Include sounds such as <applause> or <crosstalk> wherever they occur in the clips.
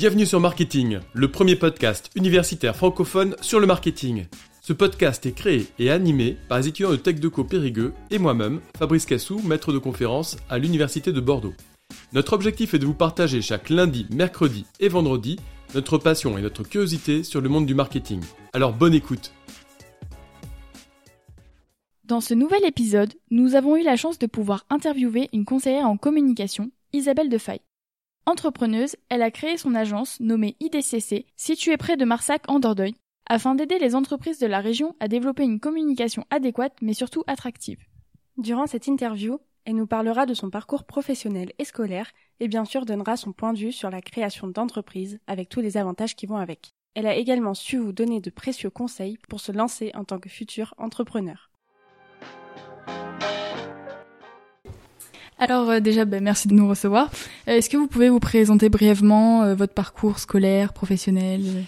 Bienvenue sur Marketing, le premier podcast universitaire francophone sur le marketing. Ce podcast est créé et animé par les étudiants de TechDeco Périgueux et moi-même, Fabrice Cassou, maître de conférence à l'Université de Bordeaux. Notre objectif est de vous partager chaque lundi, mercredi et vendredi notre passion et notre curiosité sur le monde du marketing. Alors bonne écoute Dans ce nouvel épisode, nous avons eu la chance de pouvoir interviewer une conseillère en communication, Isabelle Defaille. Entrepreneuse, elle a créé son agence nommée IDCC, située près de Marsac en Dordogne, afin d'aider les entreprises de la région à développer une communication adéquate mais surtout attractive. Durant cette interview, elle nous parlera de son parcours professionnel et scolaire et bien sûr donnera son point de vue sur la création d'entreprises avec tous les avantages qui vont avec. Elle a également su vous donner de précieux conseils pour se lancer en tant que futur entrepreneur. Alors euh, déjà, ben, merci de nous recevoir. Euh, Est-ce que vous pouvez vous présenter brièvement euh, votre parcours scolaire, professionnel?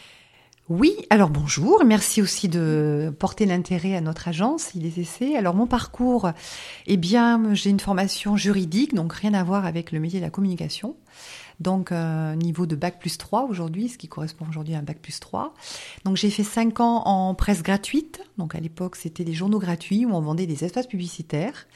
Oui, alors bonjour, merci aussi de porter l'intérêt à notre agence IDCC. Alors mon parcours, eh bien, j'ai une formation juridique, donc rien à voir avec le métier de la communication. Donc euh, niveau de bac plus 3 aujourd'hui, ce qui correspond aujourd'hui à un bac plus 3. Donc j'ai fait 5 ans en presse gratuite. Donc à l'époque, c'était des journaux gratuits où on vendait des espaces publicitaires.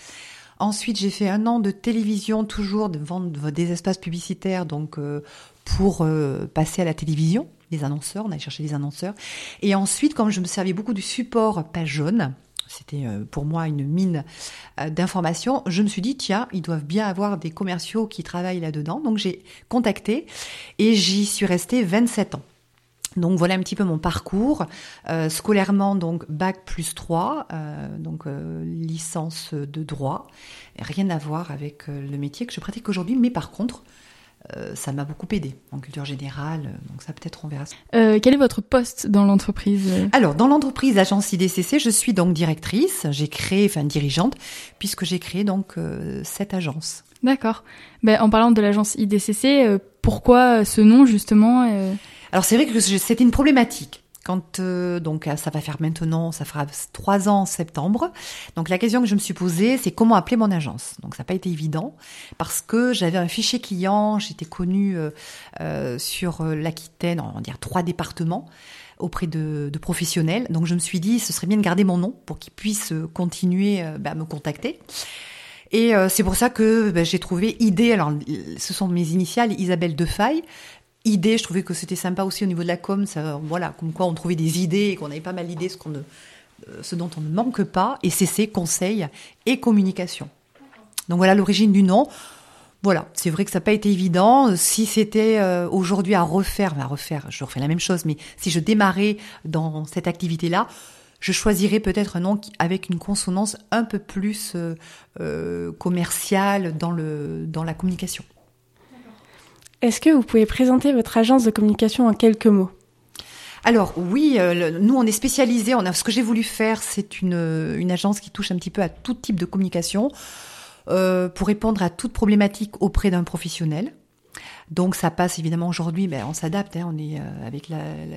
Ensuite, j'ai fait un an de télévision, toujours de vendre des espaces publicitaires, donc euh, pour euh, passer à la télévision, les annonceurs, on allait chercher des annonceurs. Et ensuite, comme je me servais beaucoup du support page jaune, c'était euh, pour moi une mine d'informations, je me suis dit, tiens, ils doivent bien avoir des commerciaux qui travaillent là-dedans. Donc j'ai contacté et j'y suis restée 27 ans. Donc voilà un petit peu mon parcours. Euh, scolairement, donc bac plus 3, euh, donc euh, licence de droit. Rien à voir avec euh, le métier que je pratique aujourd'hui, mais par contre, euh, ça m'a beaucoup aidé en culture générale. Donc ça peut-être on verra. Euh, Quel est votre poste dans l'entreprise? Alors dans l'entreprise agence IDCC, je suis donc directrice. J'ai créé, enfin dirigeante, puisque j'ai créé donc euh, cette agence. D'accord. Ben, en parlant de l'agence IDCC, euh, pourquoi ce nom justement euh? Alors c'est vrai que c'était une problématique. Quand euh, donc ça va faire maintenant, ça fera trois ans en septembre. Donc la question que je me suis posée, c'est comment appeler mon agence. Donc ça n'a pas été évident parce que j'avais un fichier client, j'étais connue euh, euh, sur euh, l'Aquitaine, on va dire trois départements auprès de, de professionnels. Donc je me suis dit, ce serait bien de garder mon nom pour qu'ils puissent euh, continuer euh, bah, à me contacter. Et euh, c'est pour ça que bah, j'ai trouvé idée. Alors, ce sont mes initiales, Isabelle Defaille. Idée, je trouvais que c'était sympa aussi au niveau de la com. Voilà, comme quoi on trouvait des idées et qu'on avait pas mal d'idées, ce euh, dont on ne manque pas. Et CC, conseil et communication. Donc voilà l'origine du nom. Voilà, c'est vrai que ça n'a pas été évident. Si c'était euh, aujourd'hui à refaire, à refaire, je refais la même chose, mais si je démarrais dans cette activité-là, je choisirais peut-être un nom avec une consonance un peu plus euh, commerciale dans, le, dans la communication. Est-ce que vous pouvez présenter votre agence de communication en quelques mots? Alors oui, euh, nous on est spécialisé. Ce que j'ai voulu faire, c'est une, une agence qui touche un petit peu à tout type de communication euh, pour répondre à toute problématique auprès d'un professionnel. Donc ça passe évidemment aujourd'hui, ben, on s'adapte, hein, on est euh, avec la, la-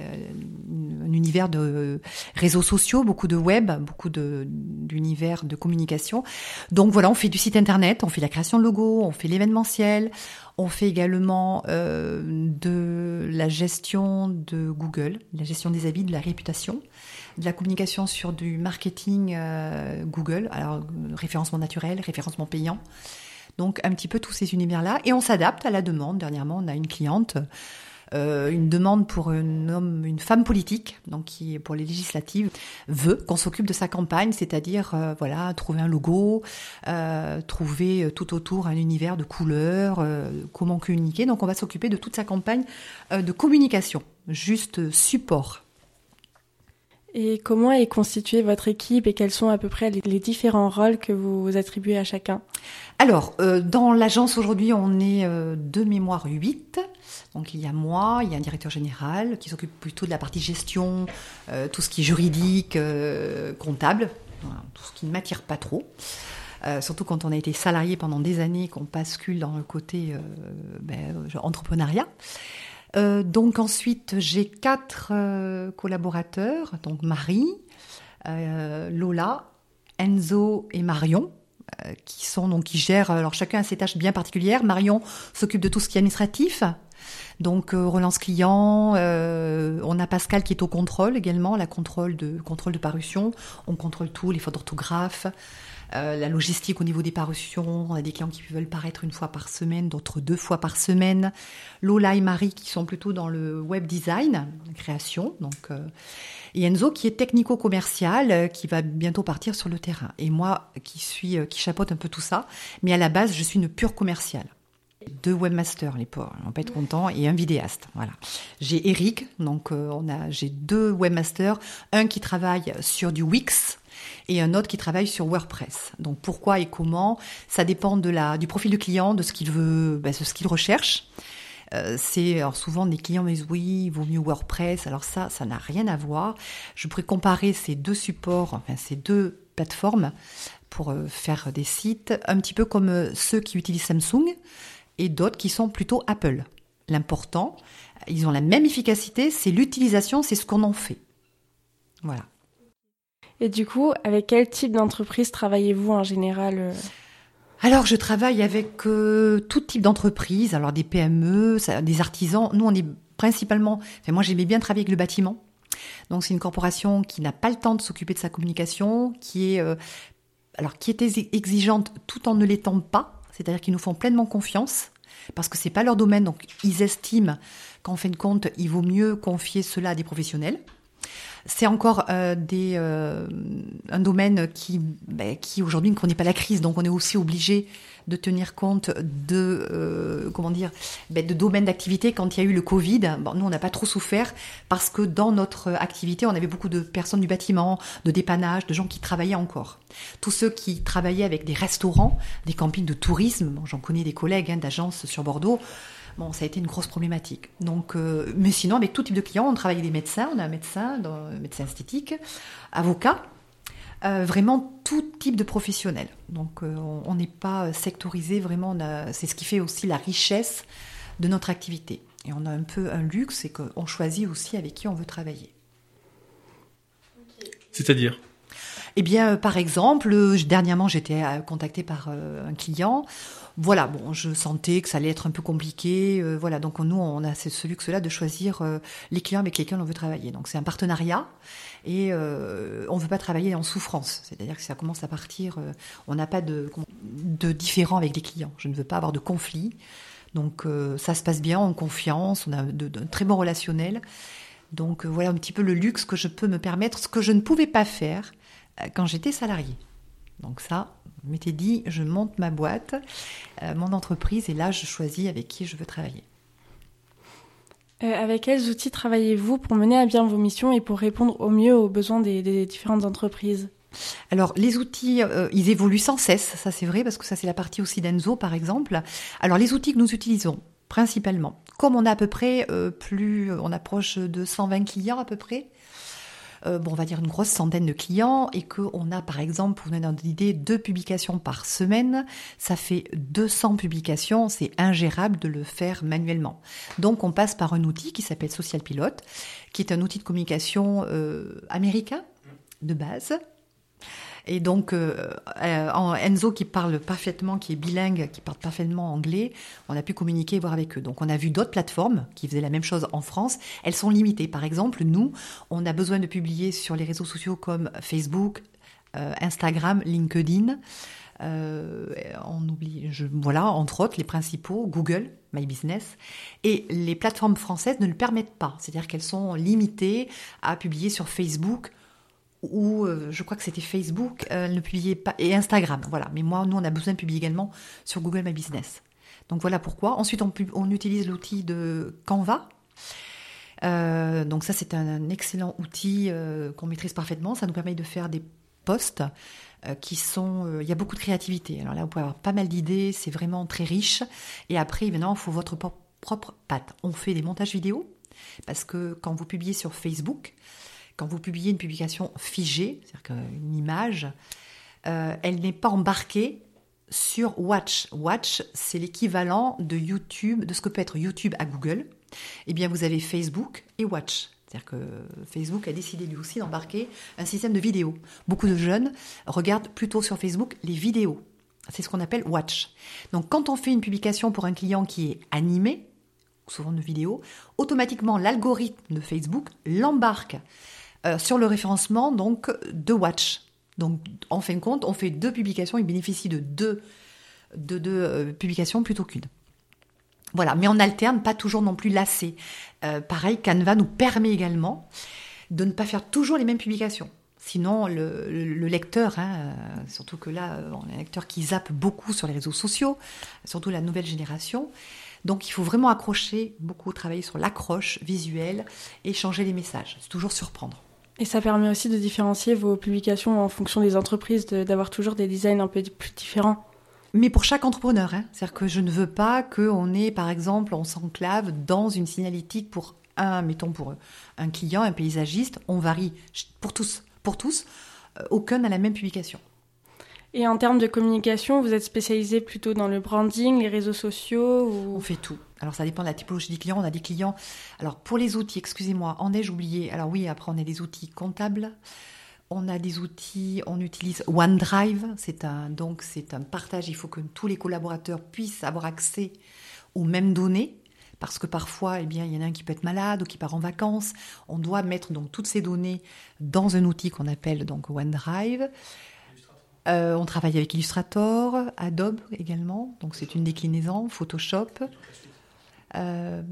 un univers de réseaux sociaux, beaucoup de web, beaucoup d'univers de communication. Donc voilà, on fait du site internet, on fait la création de logos, on fait l'événementiel, on fait également euh, de la gestion de Google, la gestion des avis, de la réputation, de la communication sur du marketing euh, Google, alors euh, référencement naturel, référencement payant. Donc un petit peu tous ces univers-là. Et on s'adapte à la demande. Dernièrement, on a une cliente, euh, une demande pour un homme, une femme politique, donc qui pour les législatives veut qu'on s'occupe de sa campagne, c'est-à-dire euh, voilà trouver un logo, euh, trouver tout autour un univers de couleurs, comment communiquer. Donc on va s'occuper de toute sa campagne de communication, juste support. Et comment est constituée votre équipe et quels sont à peu près les, différents rôles que vous attribuez à chacun? Alors, euh, dans l'agence aujourd'hui, on est euh, de mémoire 8. Donc il y a moi, il y a un directeur général qui s'occupe plutôt de la partie gestion, euh, tout ce qui est juridique, euh, comptable, voilà, tout ce qui ne m'attire pas trop. Euh, surtout quand on a été salarié pendant des années, qu'on bascule dans le côté euh, ben, entrepreneuriat. Euh, donc ensuite, j'ai quatre euh, collaborateurs, donc Marie, euh, Lola, Enzo et Marion, qui sont donc qui gèrent alors chacun a ses tâches bien particulières. Marion s'occupe de tout ce qui est administratif, Donc relance client, on a Pascal qui est au contrôle également, la contrôle de contrôle de parution. On contrôle tout, les fautes d'orthographe, euh, la logistique au niveau des parutions. On a des clients qui veulent paraître une fois par semaine, d'autres deux fois par semaine. Lola et Marie qui sont plutôt dans le web design, création. Donc, euh, et Enzo qui est technico-commercial, euh, qui va bientôt partir sur le terrain. Et moi qui suis, qui chapeaute un peu tout ça. Mais à la base, je suis une pure commerciale deux webmasters, les pauvres, on peut être content, et un vidéaste. Voilà. J'ai Eric, donc on a, j'ai deux webmasters, un qui travaille sur du Wix, et un autre qui travaille sur WordPress. Donc pourquoi et comment, ça dépend de la, du profil du client, de ce qu'il veut, ben, de ce qu'il recherche. Euh, c'est souvent des clients disent oui, il vaut mieux WordPress. Alors ça, ça n'a rien à voir. Je pourrais comparer ces deux supports, enfin ces deux plateformes pour euh, faire des sites, un petit peu comme euh, ceux qui utilisent Samsung et d'autres qui sont plutôt Apple. L'important, ils ont la même efficacité, c'est l'utilisation, c'est ce qu'on en fait. Voilà. Et du coup, avec quel type d'entreprise travaillez-vous en général euh alors, je travaille avec euh, tout type d'entreprise, alors des PME, des artisans. Nous, on est principalement, enfin, moi, j'aimais bien travailler avec le bâtiment. Donc, c'est une corporation qui n'a pas le temps de s'occuper de sa communication, qui est, euh, alors, qui est exigeante tout en ne l'étant pas. C'est-à-dire qu'ils nous font pleinement confiance parce que c'est pas leur domaine. Donc, ils estiment qu'en fin de compte, il vaut mieux confier cela à des professionnels. C'est encore euh, des, euh, un domaine qui, ben, qui aujourd'hui ne connaît pas la crise, donc on est aussi obligé de tenir compte de euh, comment dire ben, de domaines d'activité quand il y a eu le Covid. Bon, nous on n'a pas trop souffert parce que dans notre activité on avait beaucoup de personnes du bâtiment, de dépannage, de gens qui travaillaient encore. Tous ceux qui travaillaient avec des restaurants, des campings de tourisme, j'en connais des collègues hein, d'agences sur Bordeaux. Bon, ça a été une grosse problématique. Donc, euh, mais sinon, avec tout type de clients, on travaille avec des médecins, on a un médecin, un médecin esthétique, avocat, euh, vraiment tout type de professionnels. Donc, euh, on n'est pas sectorisé, vraiment, c'est ce qui fait aussi la richesse de notre activité. Et on a un peu un luxe, c'est qu'on choisit aussi avec qui on veut travailler. C'est-à-dire? Eh bien, par exemple, dernièrement, j'étais contactée par un client voilà, bon, je sentais que ça allait être un peu compliqué. Euh, voilà, donc nous, on a ce luxe-là de choisir euh, les clients avec lesquels on veut travailler. Donc c'est un partenariat et euh, on ne veut pas travailler en souffrance. C'est-à-dire que ça commence à partir, on n'a pas de, de avec les clients. Je ne veux pas avoir de conflit. Donc ça se passe bien, en confiance, on a de, très bons relationnels. Donc voilà un petit peu le luxe que je peux me permettre, ce que je ne pouvais pas faire quand j'étais salarié. Donc ça, je m'étais dit, je monte ma boîte, euh, mon entreprise, et là, je choisis avec qui je veux travailler. Euh, avec quels outils travaillez-vous pour mener à bien vos missions et pour répondre au mieux aux besoins des, différentes entreprises? Alors les outils, euh, ils évoluent sans cesse, ça c'est vrai, parce que ça c'est la partie aussi d'Enzo par exemple. Alors les outils que nous utilisons principalement, comme on a à peu près plus, on approche de 120 clients à peu près, euh, bon, on va dire une grosse centaine de clients et qu'on a par exemple, pour donner une idée, deux publications par semaine, ça fait 200 publications, c'est ingérable de le faire manuellement. Donc on passe par un outil qui s'appelle Social Pilote, qui est un outil de communication euh, américain de base, et donc, euh, euh, Enzo qui parle parfaitement, qui est bilingue, qui parle parfaitement anglais, on a pu communiquer et voir avec eux. Donc, on a vu d'autres plateformes qui faisaient la même chose en France. Elles sont limitées. Par exemple, nous, on a besoin de publier sur les réseaux sociaux comme Facebook, euh, Instagram, LinkedIn. on oublie, voilà, entre autres, les principaux, Google, My Business. Et les plateformes françaises ne le permettent pas. C'est-à-dire qu'elles sont limitées à publier sur Facebook ou euh, je crois que c'était Facebook, euh, ne publiait pas, et Instagram, voilà. Mais moi, nous, on a besoin de publier également sur Google My Business. Donc voilà pourquoi. Ensuite, on, utilise l'outil de Canva. Euh, donc ça, c'est un, excellent outil qu'on maîtrise parfaitement. Ça nous permet de faire des posts qui sont... Il y a beaucoup de créativité. Alors là, vous pouvez avoir pas mal d'idées. C'est vraiment très riche. Et après, évidemment, il faut votre propre patte. On fait des montages vidéo parce que quand vous publiez sur Facebook, quand vous publiez une publication figée, c'est-à-dire qu'une image, euh, elle n'est pas embarquée sur Watch. Watch, c'est l'équivalent de YouTube, de ce que peut être YouTube à Google. Eh bien, vous avez Facebook et Watch. C'est-à-dire que Facebook a décidé lui aussi d'embarquer un système de vidéo. Beaucoup de jeunes regardent plutôt sur Facebook les vidéos. C'est ce qu'on appelle Watch. Donc, quand on fait une publication pour un client qui est animé, souvent de vidéos, automatiquement l'algorithme de Facebook l'embarque euh, sur le référencement donc de watch. Donc en fin de compte, on fait deux publications, il bénéficie de deux, de deux euh, publications plutôt qu'une. Voilà, mais on alterne, pas toujours non plus lassé. Euh, pareil, Canva nous permet également de ne pas faire toujours les mêmes publications. Sinon, le, lecteur, hein, surtout que là, on a un lecteur qui zappe beaucoup sur les réseaux sociaux, surtout la nouvelle génération. Donc, il faut vraiment accrocher, beaucoup travailler sur l'accroche visuelle et changer les messages. C'est toujours surprendre. Et ça permet aussi de différencier vos publications en fonction des entreprises, d'avoir toujours des designs un peu plus différents. Mais pour chaque entrepreneur, hein. c'est-à-dire que je ne veux pas qu'on ait, par exemple, on s'enclave dans une signalétique pour un, mettons pour un client, un paysagiste, on varie pour tous, pour tous, euh, aucun n'a la même publication. Et en termes de communication, vous êtes spécialisé plutôt dans le branding, les réseaux sociaux ou... On fait tout. Alors ça dépend de la typologie des clients. On a des clients. Alors pour les outils, excusez-moi, en ai-je oublié? Alors oui, après on a des outils comptables. On a des outils, on utilise OneDrive, c'est un donc c'est un partage. Il faut que tous les collaborateurs puissent avoir accès aux mêmes données parce que parfois, eh bien, il y en a un qui peut être malade ou qui part en vacances. On doit mettre donc toutes ces données dans un outil qu'on appelle donc OneDrive. Euh, on travaille avec Illustrator, Adobe également, donc c'est une déclinaison, Photoshop. Euh,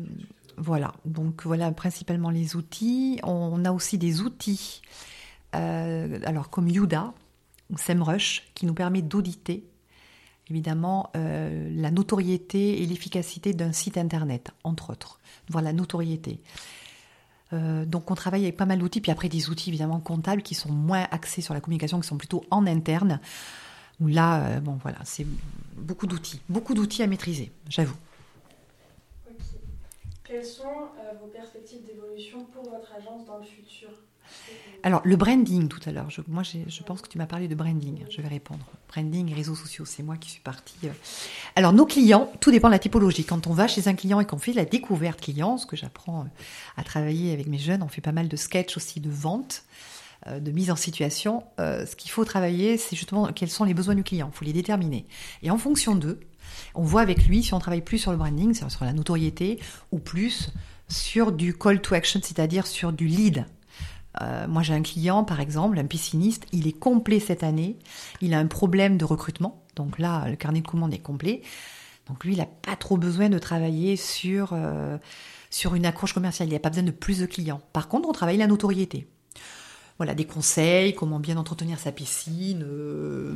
voilà, donc voilà principalement les outils. On a aussi des outils, euh, alors comme Yuda ou SEMrush, qui nous permet d'auditer évidemment la notoriété et l'efficacité d'un site internet, entre autres. Voilà, notoriété. Euh, donc on travaille avec pas mal d'outils, puis après des outils évidemment comptables qui sont moins axés sur la communication, qui sont plutôt en interne. Là, euh, bon voilà, c'est beaucoup d'outils, beaucoup d'outils à maîtriser, j'avoue. Quelles sont euh, vos perspectives d'évolution pour votre agence dans le futur? Alors, le branding tout à l'heure, je, moi je pense que tu m'as parlé de branding, je vais répondre. Branding, réseaux sociaux, c'est moi qui suis partie. Euh. Alors, nos clients, tout dépend de la typologie. Quand on va chez un client et qu'on fait la découverte client, ce que j'apprends euh, à travailler avec mes jeunes, on fait pas mal de sketch aussi de vente, de mise en situation. Ce qu'il faut travailler, c'est justement quels sont les besoins du client, il faut les déterminer. Et en fonction d'eux, on voit avec lui si on travaille plus sur le branding, sur la notoriété, ou plus sur du call to action, c'est-à-dire sur du lead. Euh, moi, j'ai un client, par exemple, un pisciniste, il est complet cette année. Il a un problème de recrutement. Donc là, le carnet de commandes est complet. Donc lui, il n'a pas trop besoin de travailler sur, euh, sur une accroche commerciale. Il n'a pas besoin de plus de clients. Par contre, on travaille la notoriété. Voilà, des conseils, comment bien entretenir sa piscine, euh,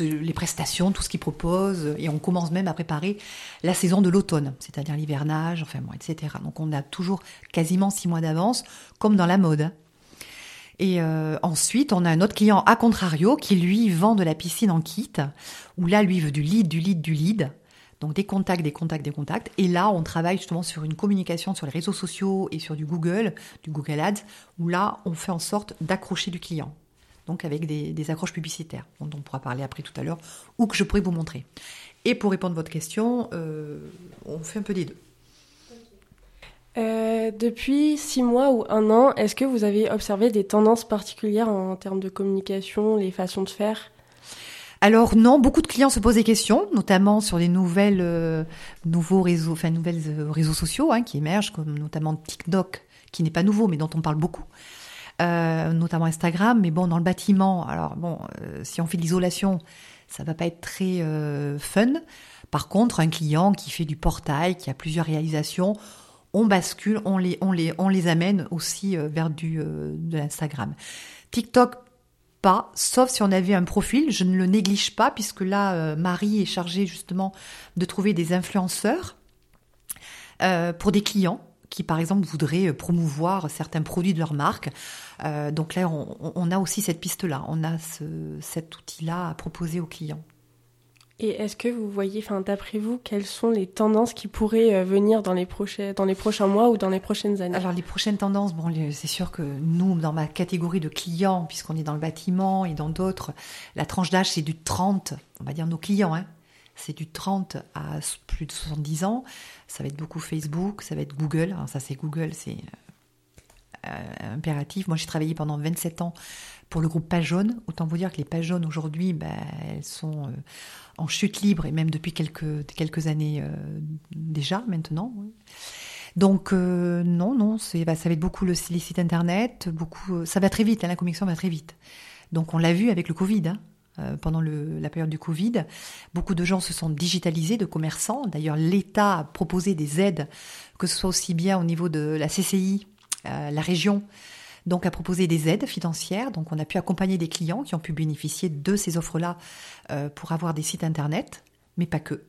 les prestations, tout ce qu'il propose. Et on commence même à préparer la saison de l'automne, c'est-à-dire l'hivernage, enfin bon, etc. Donc on a toujours quasiment six mois d'avance, comme dans la mode. Et euh, ensuite, on a un autre client à contrario qui lui vend de la piscine en kit, où là, lui veut du lead, du lead, du lead. Donc des contacts, des contacts, des contacts. Et là, on travaille justement sur une communication sur les réseaux sociaux et sur du Google, du Google Ads, où là, on fait en sorte d'accrocher du client. Donc avec des, accroches publicitaires, dont on pourra parler après tout à l'heure, ou que je pourrais vous montrer. Et pour répondre à votre question, euh, on fait un peu des deux. Euh, depuis six mois ou un an, est-ce que vous avez observé des tendances particulières en termes de communication, les façons de faire? Alors non, beaucoup de clients se posent des questions, notamment sur les nouvelles, euh, nouveaux réseaux, euh, sociaux hein, qui émergent, comme notamment TikTok, qui n'est pas nouveau, mais dont on parle beaucoup, notamment Instagram. Mais bon, dans le bâtiment, alors bon, si on fait de l'isolation, ça va pas être très fun. Par contre, un client qui fait du portail, qui a plusieurs réalisations, on bascule, on les, amène aussi euh, vers du, euh, de l'Instagram. TikTok, sauf si on avait un profil, je ne le néglige pas, puisque là, euh, Marie est chargée justement de trouver des influenceurs pour des clients qui, par exemple, voudraient promouvoir certains produits de leur marque. donc là, on, a aussi cette piste-là, on a cet outil-là à proposer aux clients. Et est-ce que vous voyez, enfin, d'après vous, quelles sont les tendances qui pourraient euh, venir dans les, prochains, mois ou dans les prochaines années? Alors, les prochaines tendances, bon, c'est sûr que nous, dans ma catégorie de clients, puisqu'on est dans le bâtiment et dans d'autres, la tranche d'âge, c'est du 30, on va dire nos clients, hein, c'est du 30 à plus de 70 ans. Ça va être beaucoup Facebook, ça va être Google. Ça, c'est Google, c'est euh, impératif. Moi, j'ai travaillé pendant 27 ans pour le groupe Jaune. Autant vous dire que les jaunes aujourd'hui, ben, elles sont euh, en chute libre et même depuis quelques, quelques années euh, déjà maintenant. Donc non, non, bah, ça va être beaucoup le, les sites internet, beaucoup, ça va très vite, hein, la communication va très vite. Donc on l'a vu avec le Covid. Hein. Euh, pendant la période du Covid. Beaucoup de gens se sont digitalisés, de commerçants. D'ailleurs, l'État a proposé des aides, que ce soit aussi bien au niveau de la CCI, euh, la région, donc a proposé des aides financières. Donc on a pu accompagner des clients qui ont pu bénéficier de ces offres-là euh, pour avoir des sites internet, mais pas que.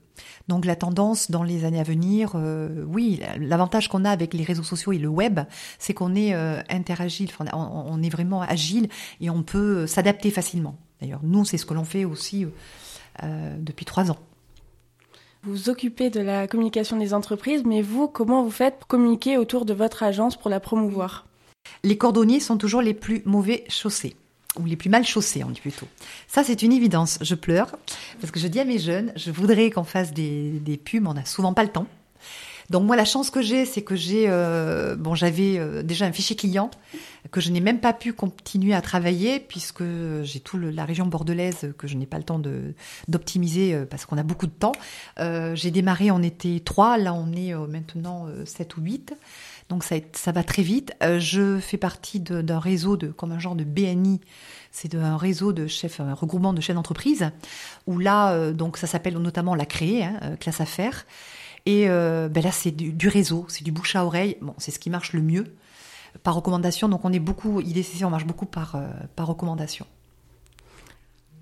Donc la tendance dans les années à venir, euh, oui, l'avantage qu'on a avec les réseaux sociaux et le web, c'est qu'on est, interagile, on, est vraiment agile et on peut s'adapter facilement. D'ailleurs, nous, c'est ce que l'on fait aussi depuis trois ans. Vous occupez de la communication des entreprises, mais vous, comment vous faites pour communiquer autour de votre agence pour la promouvoir? Les cordonniers sont toujours les plus mauvais chaussés ou les plus mal chaussés, on dit plutôt. Ça, c'est une évidence. Je pleure parce que je dis à mes jeunes, je voudrais qu'on fasse des, des pubs, on n'a souvent pas le temps. Donc moi, la chance que j'ai, c'est que j'ai, euh, bon, j'avais euh, déjà un fichier client que je n'ai même pas pu continuer à travailler puisque j'ai tout la région bordelaise que je n'ai pas le temps de d'optimiser euh, parce qu'on a beaucoup de temps. j'ai démarré, on était trois, là on est maintenant 7 ou 8. Donc ça, ça va très vite. Je fais partie d'un réseau de, comme un genre de BNI, c'est un réseau de chefs, un regroupement de chefs d'entreprise, où là, donc ça s'appelle notamment la créer, hein, classe affaires. Et ben là, c'est du, réseau, c'est du bouche à oreille. Bon, c'est ce qui marche le mieux par recommandation. Donc on est beaucoup, IDCC, on marche beaucoup par, par recommandation.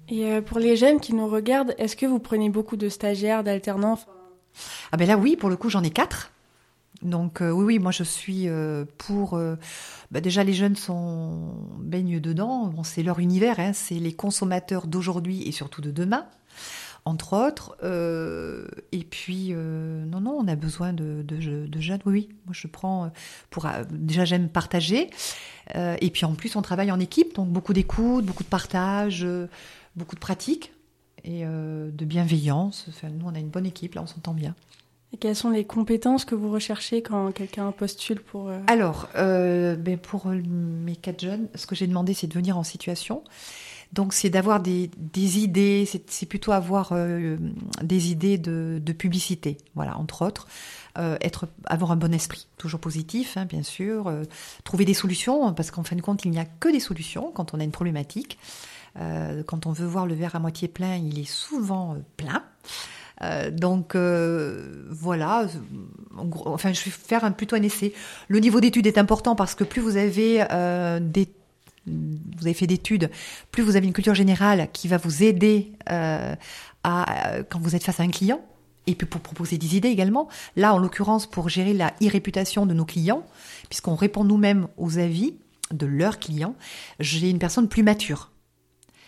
Et pour les jeunes qui nous regardent, est-ce que vous prenez beaucoup de stagiaires, d'alternants? Ah ben là oui, pour le coup j'en ai quatre. Donc euh, oui, oui, moi je suis euh, pour. Euh, bah, déjà, les jeunes sont baignent dedans. Bon, c'est leur univers. Hein, c'est les consommateurs d'aujourd'hui et surtout de demain, entre autres. et puis non, non, on a besoin de, de, jeunes. Oui, oui. Moi je prends pour. déjà, j'aime partager. et puis en plus, on travaille en équipe, donc beaucoup d'écoute, beaucoup de partage, beaucoup de pratique et de bienveillance. Enfin, nous, on a une bonne équipe. Là, on s'entend bien. Et quelles sont les compétences que vous recherchez quand quelqu'un postule pour... Euh, Alors, euh, ben pour mes quatre jeunes, ce que j'ai demandé, c'est de venir en situation. Donc, c'est d'avoir des, des, idées, c'est plutôt avoir euh, des idées de, de, publicité, voilà, entre autres. Euh, être, avoir un bon esprit, toujours positif, hein, bien sûr. Euh, trouver des solutions, parce qu'en fin de compte, il n'y a que des solutions quand on a une problématique. quand on veut voir le verre à moitié plein, il est souvent plein. Euh, donc euh, voilà, enfin je vais faire un, plutôt un essai. Le niveau d'études est important parce que plus vous avez euh, des vous avez fait d'études, plus vous avez une culture générale qui va vous aider à quand vous êtes face à un client et puis pour proposer des idées également. Là, en l'occurrence, pour gérer la e-réputation de nos clients, puisqu'on répond nous-mêmes aux avis de leurs clients, j'ai une personne plus mature.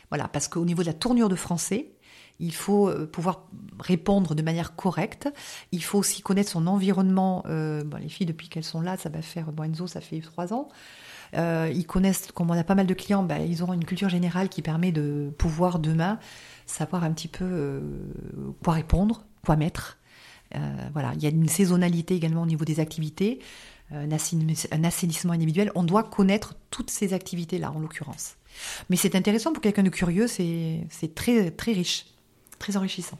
Voilà, parce qu'au niveau de la tournure de français, il faut euh, pouvoir répondre de manière correcte. Il faut aussi connaître son environnement. Euh, les filles, depuis qu'elles sont là, ça va faire, bon, Enzo, ça fait trois ans. Euh, ils connaissent, comme on a pas mal de clients, ben, ils auront une culture générale qui permet de pouvoir demain savoir un petit peu quoi répondre, quoi mettre. voilà, il y a une saisonnalité également au niveau des activités, un assainissement individuel. On doit connaître toutes ces activités-là, en l'occurrence. Mais c'est intéressant pour quelqu'un de curieux, c'est très, très riche très enrichissant.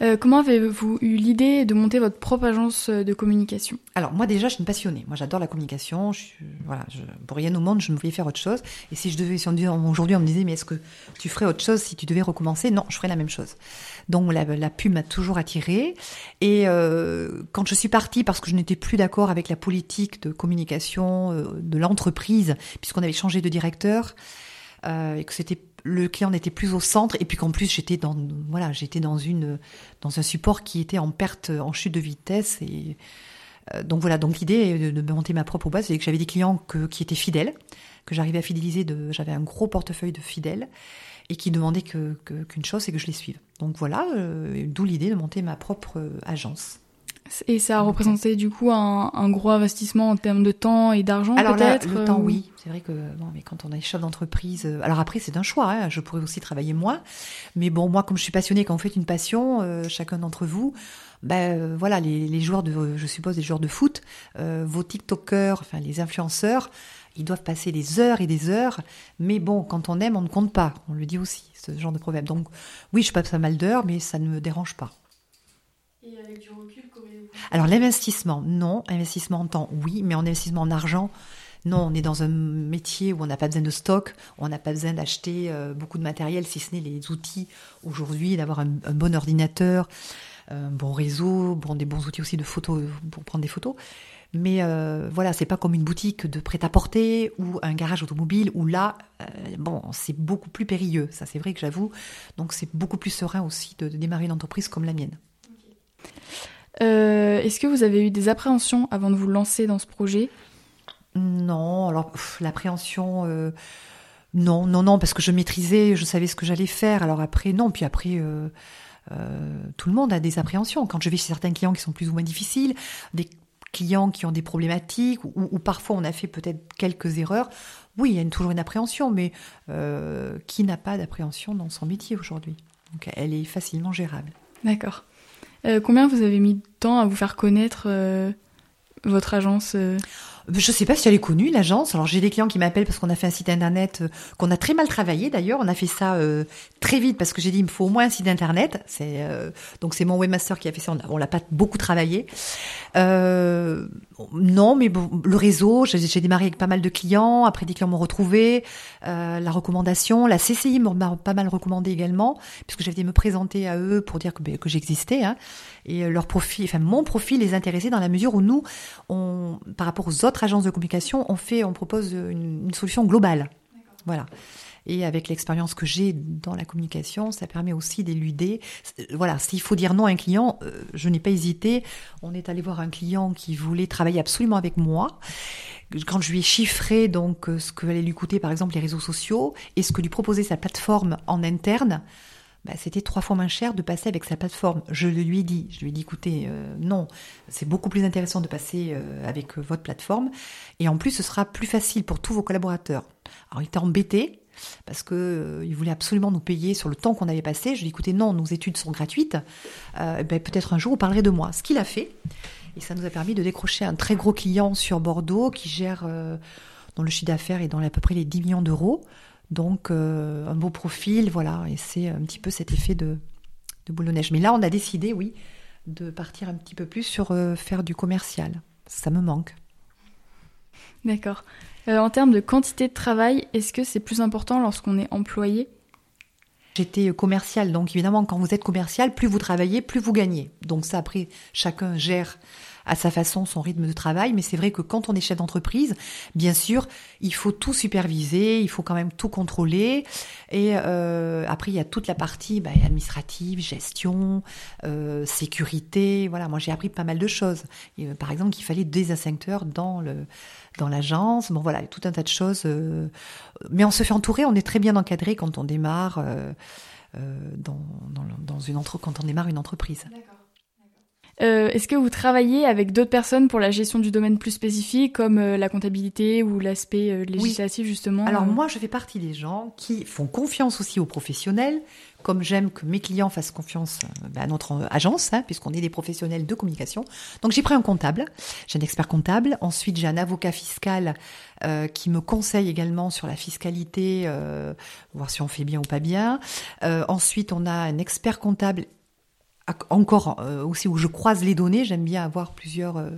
Euh, comment avez-vous eu l'idée de monter votre propre agence de communication? Alors moi déjà, je suis une passionnée. Moi, j'adore la communication. Je, voilà, je, pour rien au monde, je ne voulais faire autre chose. Et si je devais, si aujourd'hui on me disait, mais est-ce que tu ferais autre chose si tu devais recommencer? Non, je ferais la même chose. Donc la, la pub m'a toujours attirée. Et euh, quand je suis partie, parce que je n'étais plus d'accord avec la politique de communication euh, de l'entreprise, puisqu'on avait changé de directeur euh, et que c'était le client n'était plus au centre et puis qu'en plus j'étais dans voilà j'étais dans une dans un support qui était en perte en chute de vitesse et euh, donc voilà. Donc l'idée de, monter ma propre base c'est que j'avais des clients que, qui étaient fidèles que j'arrivais à fidéliser j'avais un gros portefeuille de fidèles et qui demandaient que qu'une chose c'est que je les suive. Donc voilà euh, d'où l'idée de monter ma propre euh, agence et ça a représenté du coup un, un, gros investissement en termes de temps et d'argent peut-être le temps, oui. C'est vrai que bon, mais quand on est chef d'entreprise, euh, alors après c'est un choix. Hein, je pourrais aussi travailler moins, mais bon, moi comme je suis passionnée, quand vous faites une passion, euh, chacun d'entre vous, ben euh, voilà, les, les, joueurs de, je suppose les joueurs de foot, vos TikTokers, enfin les influenceurs, ils doivent passer des heures et des heures. Mais bon, quand on aime, on ne compte pas. On le dit aussi, ce genre de proverbe. Donc oui, je passe pas mal d'heures, mais ça ne me dérange pas. Et avec du recul, Alors l'investissement, non. Investissement en temps, oui, mais en investissement en argent, non. On est dans un métier où on n'a pas besoin de stock, on n'a pas besoin d'acheter euh, beaucoup de matériel, si ce n'est les outils aujourd'hui, d'avoir un, bon ordinateur, un bon réseau, des bons outils aussi de photos pour prendre des photos. Mais euh, voilà, c'est pas comme une boutique de prêt-à-porter ou un garage automobile où là, euh, bon, c'est beaucoup plus périlleux. Ça, c'est vrai que j'avoue. Donc, c'est beaucoup plus serein aussi de, démarrer une entreprise comme la mienne. Euh, est-ce que vous avez eu des appréhensions avant de vous lancer dans ce projet? Non, alors l'appréhension, non, non, non, parce que je maîtrisais, je savais ce que j'allais faire. Alors après, non, puis après. tout le monde a des appréhensions. Quand je vais chez certains clients qui sont plus ou moins difficiles, des clients qui ont des problématiques ou, parfois on a fait peut-être quelques erreurs, oui, il y a toujours une appréhension, mais euh, qui n'a pas d'appréhension dans son métier aujourd'hui? Donc elle est facilement gérable. D'accord. Euh, combien vous avez mis de temps à vous faire connaître euh, votre agence je sais pas si elle est connue, l'agence. Alors j'ai des clients qui m'appellent parce qu'on a fait un site internet euh, qu'on a très mal travaillé d'ailleurs. On a fait ça euh, très vite parce que j'ai dit il me faut au moins un site internet. Euh, donc c'est mon webmaster qui a fait ça. On, l'a pas beaucoup travaillé. non, mais bon, le réseau. J'ai démarré avec pas mal de clients. Après des clients m'ont retrouvé. la recommandation, la CCI m'a pas mal recommandé également puisque j'avais me présenter à eux pour dire que, ben, j'existais. Hein. Et leur profil, enfin mon profil les intéressait dans la mesure où nous, on, par rapport aux autres agence de communication, on fait, on propose une, solution globale. Voilà. Et avec l'expérience que j'ai dans la communication, ça permet aussi d'éluder. Voilà, s'il faut dire non à un client, euh, je n'ai pas hésité. On est allé voir un client qui voulait travailler absolument avec moi. Quand je lui ai chiffré donc euh, ce que allait lui coûter par exemple les réseaux sociaux et ce que lui proposait sa plateforme en interne, bah, c'était trois fois moins cher de passer avec sa plateforme. Je le lui ai dit, je lui ai écoutez, euh, non, c'est beaucoup plus intéressant de passer euh, avec euh, votre plateforme, et en plus, ce sera plus facile pour tous vos collaborateurs. Alors, il était embêté, parce que il voulait absolument nous payer sur le temps qu'on avait passé. Je lui ai dit, écoutez, non, nos études sont gratuites, ben, peut-être un jour, vous parlerez de moi. Ce qu'il a fait, et ça nous a permis de décrocher un très gros client sur Bordeaux, qui gère, dont le chiffre d'affaires est dans à peu près les 10 millions d'euros, donc euh, un beau profil, voilà, et c'est un petit peu cet effet de, de boule de neige. Mais là, on a décidé, oui, de partir un petit peu plus sur euh, faire du commercial. Ça me manque. D'accord. Euh, en termes de quantité de travail, est-ce que c'est plus important lorsqu'on est employé? J'étais commercial, donc évidemment, quand vous êtes commercial, plus vous travaillez, plus vous gagnez. Donc ça, après, chacun gère à sa façon son rythme de travail, mais c'est vrai que quand on est chef d'entreprise, bien sûr, il faut tout superviser, il faut quand même tout contrôler. Et euh, après, il y a toute la partie bah, administrative, gestion, euh, sécurité. Voilà, moi j'ai appris pas mal de choses. Euh, par exemple, qu'il fallait des instincteurs dans le dans l'agence. Bon voilà, tout un tas de choses. mais on se fait entourer, on est très bien encadré quand on démarre. dans, dans, dans, une entre... quand on démarre une entreprise. Euh, est-ce que vous travaillez avec d'autres personnes pour la gestion du domaine plus spécifique, comme euh, la comptabilité ou l'aspect euh, législatif justement Alors moi, je fais partie des gens qui font confiance aussi aux professionnels, comme j'aime que mes clients fassent confiance bah, à notre agence, hein, puisqu'on est des professionnels de communication. Donc j'ai pris un comptable, j'ai un expert comptable. Ensuite, j'ai un avocat fiscal qui me conseille également sur la fiscalité, voir si on fait bien ou pas bien. ensuite, on a un expert comptable encore euh, aussi où je croise les données. J'aime bien avoir plusieurs euh,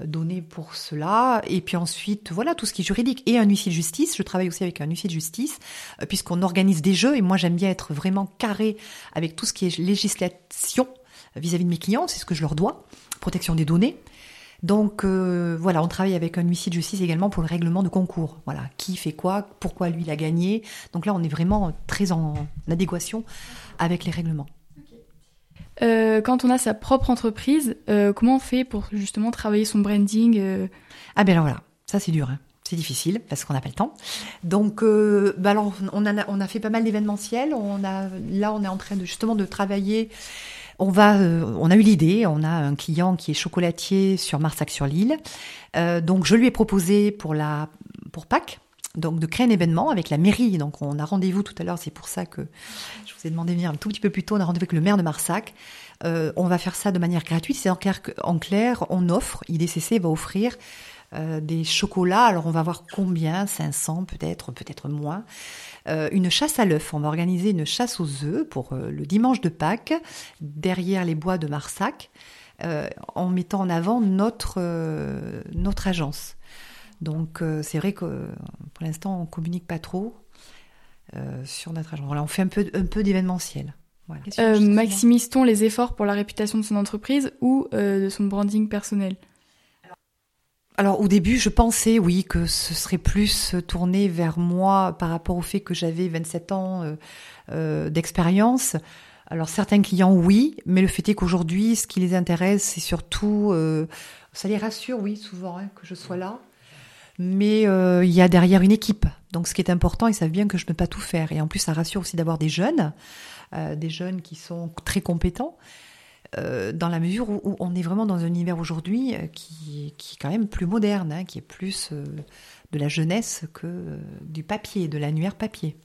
données pour cela. Et puis ensuite, voilà, tout ce qui est juridique. Et un huissier de justice. Je travaille aussi avec un huissier de justice, euh, puisqu'on organise des jeux. Et moi, j'aime bien être vraiment carré avec tout ce qui est législation vis-à-vis de mes clients. C'est ce que je leur dois. Protection des données. Donc voilà, on travaille avec un huissier de justice également pour le règlement de concours. Voilà, qui fait quoi, pourquoi lui il a gagné. Donc là, on est vraiment très en adéquation avec les règlements. Euh, quand on a sa propre entreprise, euh, comment on fait pour justement travailler son branding euh? Ah ben alors voilà, ça c'est dur. Hein. C'est difficile parce qu'on n'a pas le temps. Donc, bah alors, on a, on a fait pas mal d'événementiels. On a, là, on est en train de justement de travailler. On va, on a eu l'idée. On a un client qui est chocolatier sur Marsac-sur-Lille. donc, je lui ai proposé pour la, pour Pâques, donc de créer un événement avec la mairie. Donc on a rendez-vous tout à l'heure, c'est pour ça que je vous ai demandé de venir un tout petit peu plus tôt. On a rendez-vous avec le maire de Marsac. Euh, on va faire ça de manière gratuite. C'est en clair, en clair, on offre, IDCC va offrir euh, des chocolats. Alors on va voir combien, 500 peut-être, peut-être moins. Euh, une chasse à l'œuf. On va organiser une chasse aux œufs pour le dimanche de Pâques, derrière les bois de Marsac, en mettant en avant notre, notre agence. Donc c'est vrai que pour l'instant on communique pas trop sur notre agence. Voilà, on fait un peu, un peu d'événementiel. Voilà. maximise-t-on les efforts pour la réputation de son entreprise ou de son branding personnel? Alors au début, je pensais, oui, que ce serait plus tourné vers moi par rapport au fait que j'avais 27 ans euh, euh, d'expérience. Alors certains clients, oui, mais le fait est qu'aujourd'hui, ce qui les intéresse, c'est surtout, euh, ça les rassure, oui, souvent, hein, que je sois là. Mais il y a derrière une équipe. Donc ce qui est important, ils savent bien que je ne peux pas tout faire. Et en plus, ça rassure aussi d'avoir des jeunes, des jeunes qui sont très compétents. Euh, dans la mesure où, on est vraiment dans un univers aujourd'hui euh, qui, qui, est quand même plus moderne, hein, qui est plus euh, de la jeunesse que du papier, de l'annuaire papier.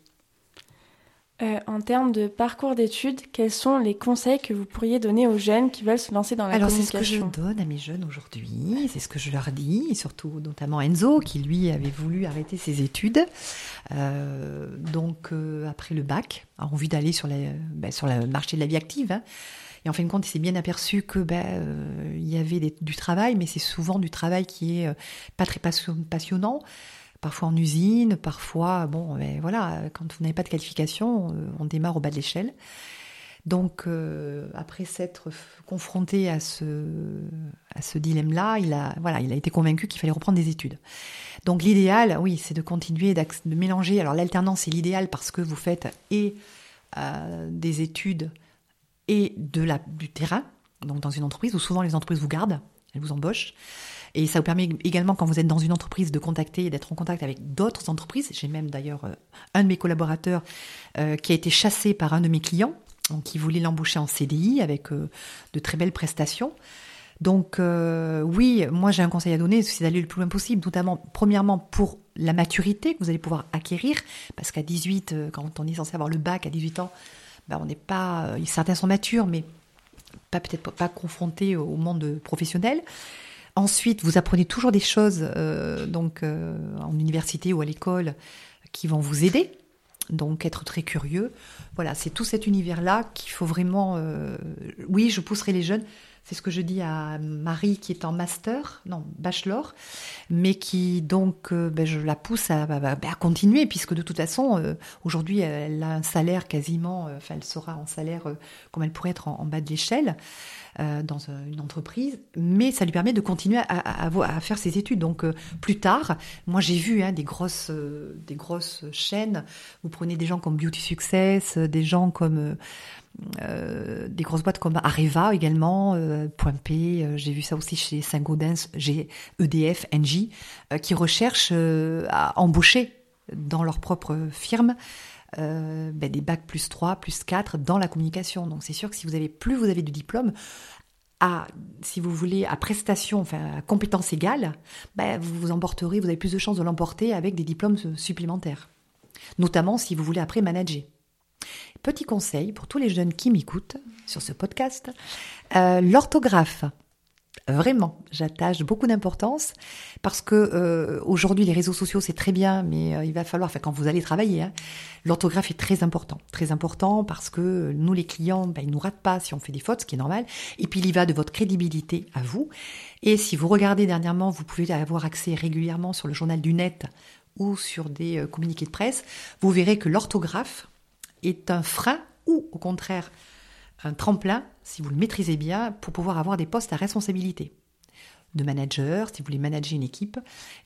En termes de parcours d'études, quels sont les conseils que vous pourriez donner aux jeunes qui veulent se lancer dans la Alors, communication Alors c'est ce que je donne à mes jeunes aujourd'hui, c'est ce que je leur dis, et surtout notamment Enzo qui lui avait voulu arrêter ses études. donc après le bac, a envie d'aller sur, ben, sur le marché de la vie active. Hein, et en fin de compte, il s'est bien aperçu que ben, euh, il y avait du travail, mais c'est souvent du travail qui est euh, pas très passionnant. Parfois en usine, parfois, bon, ben, voilà, quand vous n'avez pas de qualification, euh, on démarre au bas de l'échelle. Donc, après s'être confronté à ce, dilemme-là, il a, voilà, il a été convaincu qu'il fallait reprendre des études. Donc, l'idéal, oui, c'est de continuer de mélanger. Alors, l'alternance, c'est l'idéal parce que vous faites et des études et de la, du terrain, donc dans une entreprise où souvent les entreprises vous gardent, elles vous embauchent. Et ça vous permet également, quand vous êtes dans une entreprise, de contacter et d'être en contact avec d'autres entreprises. J'ai même d'ailleurs euh, un de mes collaborateurs euh, qui a été chassé par un de mes clients, donc qui voulait l'embaucher en CDI avec euh, de très belles prestations. Donc oui, moi j'ai un conseil à donner, c'est d'aller le plus loin possible, notamment premièrement pour la maturité que vous allez pouvoir acquérir, parce qu'à 18, quand on est censé avoir le bac à 18 ans, bah, on n'est pas, certains sont matures, mais pas peut-être pas confrontés au monde professionnel. Ensuite, vous apprenez toujours des choses, euh, donc euh, en université ou à l'école, qui vont vous aider. Donc, être très curieux. Voilà, c'est tout cet univers-là qu'il faut vraiment. oui, je pousserai les jeunes c'est ce que je dis à Marie qui est en master, non, bachelor, mais qui donc, euh, ben, je la pousse à, continuer, puisque de toute façon, euh, aujourd'hui, elle a un salaire quasiment, euh, enfin, elle sera en salaire comme elle pourrait être en, bas de l'échelle dans une entreprise, mais ça lui permet de continuer à, à, faire ses études. Donc, plus tard, moi j'ai vu hein, des, grosses, des grosses chaînes, vous prenez des gens comme Beauty Success, des gens comme euh, des grosses boîtes comme Areva également, euh, Point P, euh, j'ai vu ça aussi chez Saint-Gaudens, j'ai EDF, Engie, qui recherchent à embaucher dans leur propre firme ben, des bacs plus 3, plus 4 dans la communication. Donc c'est sûr que si vous avez plus vous avez de diplôme, à, si vous voulez, à prestation, enfin à compétence égale, ben, vous vous emporterez, vous avez plus de chances de l'emporter avec des diplômes supplémentaires. Notamment si vous voulez après manager. Petit conseil pour tous les jeunes qui m'écoutent sur ce podcast, euh, l'orthographe. Vraiment, j'attache beaucoup d'importance parce que euh, aujourd'hui les réseaux sociaux c'est très bien, mais euh, il va falloir, enfin quand vous allez travailler, hein, l'orthographe est très important, très important parce que nous les clients, ben, ils nous ratent pas si on fait des fautes, ce qui est normal. Et puis il y va de votre crédibilité à vous. Et si vous regardez dernièrement, vous pouvez avoir accès régulièrement sur le journal du net ou sur des communiqués de presse, vous verrez que l'orthographe est un frein ou au contraire un tremplin, si vous le maîtrisez bien, pour pouvoir avoir des postes à responsabilité. De manager, si vous voulez manager une équipe,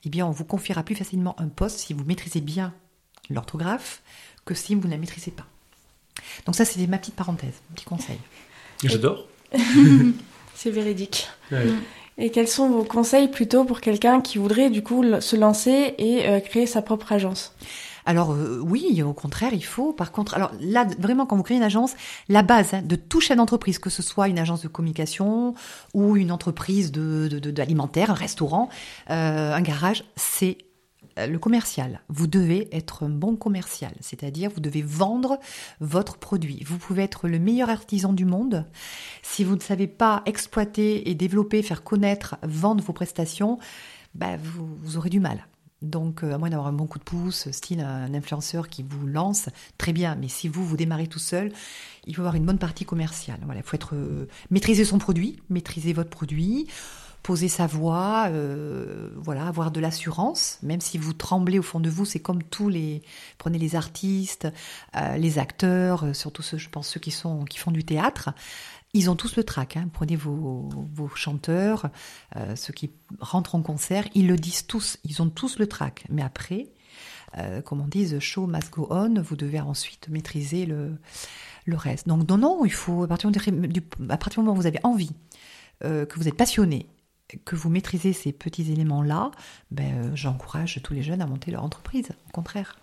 eh bien on vous confiera plus facilement un poste si vous maîtrisez bien l'orthographe que si vous ne la maîtrisez pas. Donc ça, c'est ma petite parenthèse, petit conseil. J'adore. <laughs> c'est véridique. Et quels sont vos conseils plutôt pour quelqu'un qui voudrait du coup se lancer et euh, créer sa propre agence? Alors euh, oui, au contraire, il faut. Par contre, alors là, vraiment, quand vous créez une agence, la base hein, de tout chef d'entreprise, que ce soit une agence de communication ou une entreprise de, un restaurant, euh, un garage, c'est euh, le commercial. Vous devez être un bon commercial, c'est-à-dire vous devez vendre votre produit. Vous pouvez être le meilleur artisan du monde. Si vous ne savez pas exploiter et développer, faire connaître, vendre vos prestations, bah, vous, aurez du mal. Donc, à moins d'avoir un bon coup de pouce, style un influenceur qui vous lance, très bien. Mais si vous, vous démarrez tout seul, il faut avoir une bonne partie commerciale. Voilà, il faut être, maîtriser son produit, maîtriser votre produit, poser sa voix, euh, voilà, avoir de l'assurance, même si vous tremblez au fond de vous, c'est comme tous les, prenez les artistes, euh, les acteurs, euh, surtout ceux, je pense ceux qui sont, qui font du théâtre, ils ont tous le trac. Hein. Prenez vos, chanteurs, ceux qui rentrent en concert, ils le disent tous, ils ont tous le trac. Mais après, comme on dit, show must go on, vous devez ensuite maîtriser le, le reste. Donc non, non, il faut, à partir du, moment où vous avez envie, que vous êtes passionné que vous maîtrisez ces petits éléments-là, ben, euh, j'encourage tous les jeunes à monter leur entreprise, au contraire.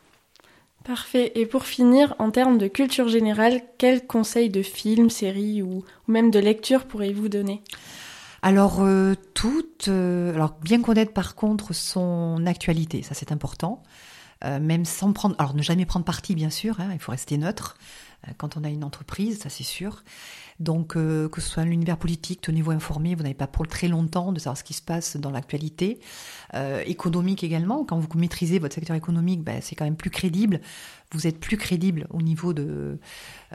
Parfait. Et pour finir, en termes de culture générale, quels conseils de films, séries ou, même de lecture pourriez-vous donner? Alors euh, toutes, euh, alors bien connaître par contre son actualité, ça c'est important. Même sans prendre, alors ne jamais prendre parti bien sûr, hein, il faut rester neutre quand on a une entreprise, ça c'est sûr. Donc, euh, que ce soit l'univers politique, tenez-vous informé, vous n'avez pas pour très longtemps de savoir ce qui se passe dans l'actualité. Euh, économique également, quand vous maîtrisez votre secteur économique, ben, c'est quand même plus crédible. Vous êtes plus crédible au niveau de,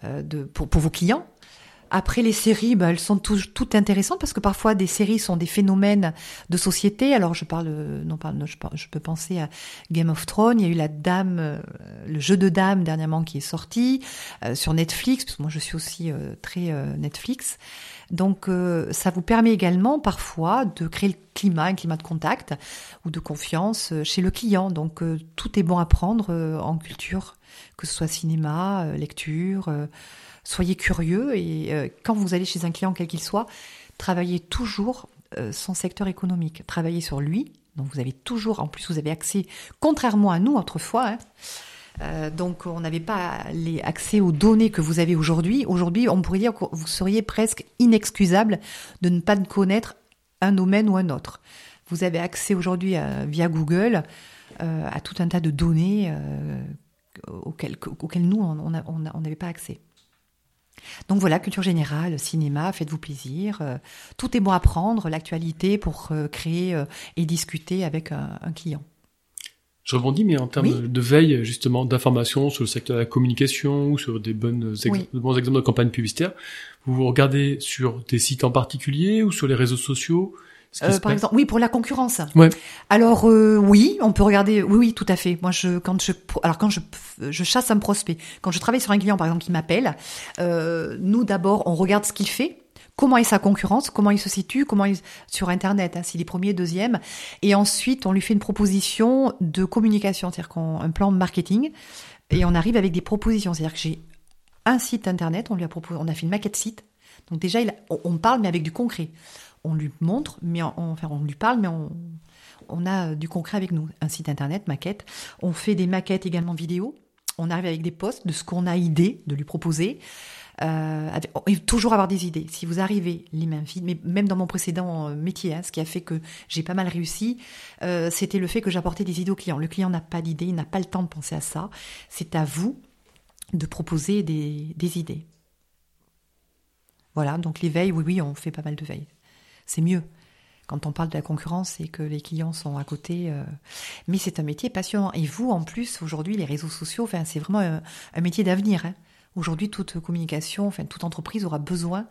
euh, de pour, pour vos clients. Après les séries, bah, elles sont toutes intéressantes parce que parfois des séries sont des phénomènes de société. Alors je parle, non pas, je, peux penser à Game of Thrones. Il y a eu la Dame, euh, le jeu de Dame dernièrement qui est sorti euh, sur Netflix. Parce que moi je suis aussi euh, très Netflix. Donc ça vous permet également parfois de créer le climat, un climat de contact ou de confiance chez le client. Donc tout est bon à prendre en culture, que ce soit cinéma, lecture soyez curieux et euh, quand vous allez chez un client quel qu'il soit, travaillez toujours euh, son secteur économique, travaillez sur lui. Donc vous avez toujours, en plus vous avez accès, contrairement à nous autrefois, hein, euh, donc on n'avait pas les accès aux données que vous avez aujourd'hui. Aujourd'hui, on pourrait dire que vous seriez presque inexcusable de ne pas connaître un domaine ou un autre. Vous avez accès aujourd'hui via Google à tout un tas de données auxquelles, nous, on n'avait pas accès. Donc voilà, culture générale, cinéma, faites-vous plaisir. Euh, tout est bon à prendre, l'actualité pour euh, créer euh, et discuter avec un, client. Je rebondis, mais en termes de veille, justement, d'information sur le secteur de la communication ou sur des bonnes bons exemples de campagne publicitaire, vous regardez sur des sites en particulier ou sur les réseaux sociaux? Euh, par exemple, oui, pour la concurrence. Alors euh, oui, on peut regarder. Oui, oui, tout à fait. Moi, je quand je alors quand je je chasse un prospect, quand je travaille sur un client par exemple qui m'appelle, euh, nous d'abord on regarde ce qu'il fait. Comment est sa concurrence Comment il se situe Comment il sur Internet hein, S'il est premier, deuxième, et ensuite on lui fait une proposition de communication, c'est-à-dire qu'on un plan marketing, et on arrive avec des propositions. C'est-à-dire que j'ai un site Internet, on lui a proposé, on a fait une maquette site. Donc déjà, il on parle mais avec du concret on lui montre, mais on, enfin, on lui parle, mais on, a du concret avec nous. Un site internet, maquette. On fait des maquettes également vidéo. On arrive avec des posts de ce qu'on a idée de lui proposer. Euh, toujours avoir des idées. Si vous arrivez les mains vides, mais même dans mon précédent euh, métier, hein, ce qui a fait que j'ai pas mal réussi, euh, c'était le fait que j'apportais des idées au client. Le client n'a pas d'idée, il n'a pas le temps de penser à ça. C'est à vous de proposer des, des idées. Voilà, donc les veilles, oui, oui, on fait pas mal de veilles c'est mieux. Quand on parle de la concurrence et que les clients sont à côté, euh, mais c'est un métier passionnant. Et vous, en plus, aujourd'hui, les réseaux sociaux, enfin, c'est vraiment un, métier d'avenir. Hein. Aujourd'hui, toute communication, enfin, toute entreprise aura besoin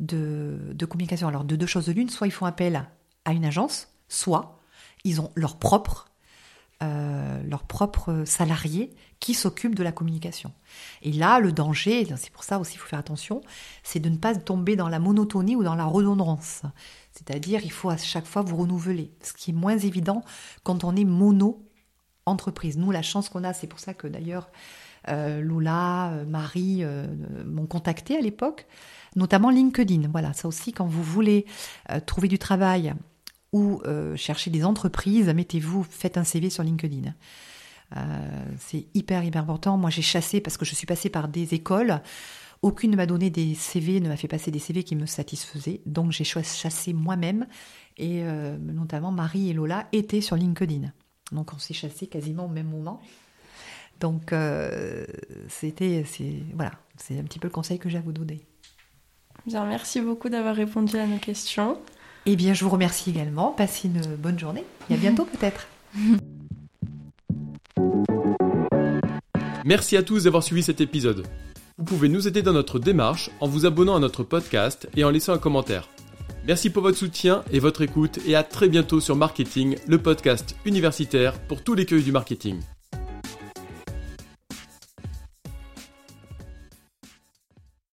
de, communication. Alors, de deux choses de l'une, soit ils font appel à une agence, soit ils ont leur propre euh, leurs propres salariés qui s'occupent de la communication. Et là, le danger, c'est pour ça aussi il faut faire attention, c'est de ne pas tomber dans la monotonie ou dans la redondance. C'est-à-dire, il faut à chaque fois vous renouveler, ce qui est moins évident quand on est mono entreprise. Nous, la chance qu'on a, c'est pour ça que d'ailleurs euh, Lola, euh, Marie m'ont contacté à l'époque, notamment LinkedIn. Voilà, ça aussi, quand vous voulez trouver du travail ou euh, chercher des entreprises, mettez-vous, faites un CV sur LinkedIn. Euh, c'est hyper, hyper important. Moi, j'ai chassé parce que je suis passée par des écoles. Aucune ne m'a donné des CV, ne m'a fait passer des CV qui me satisfaisaient. Donc, j'ai chassé moi-même. Et euh, notamment, Marie et Lola étaient sur LinkedIn. Donc, on s'est chassé quasiment au même moment. Donc, c'était, voilà, c'est un petit peu le conseil que j'ai à vous donner. Bien, merci beaucoup d'avoir répondu à nos questions. Eh bien, je vous remercie également. Passez une bonne journée. Et à <laughs> bientôt peut-être. Merci à tous d'avoir suivi cet épisode. Vous pouvez nous aider dans notre démarche en vous abonnant à notre podcast et en laissant un commentaire. Merci pour votre soutien et votre écoute et à très bientôt sur Marketing, le podcast universitaire pour tous les cueils du marketing.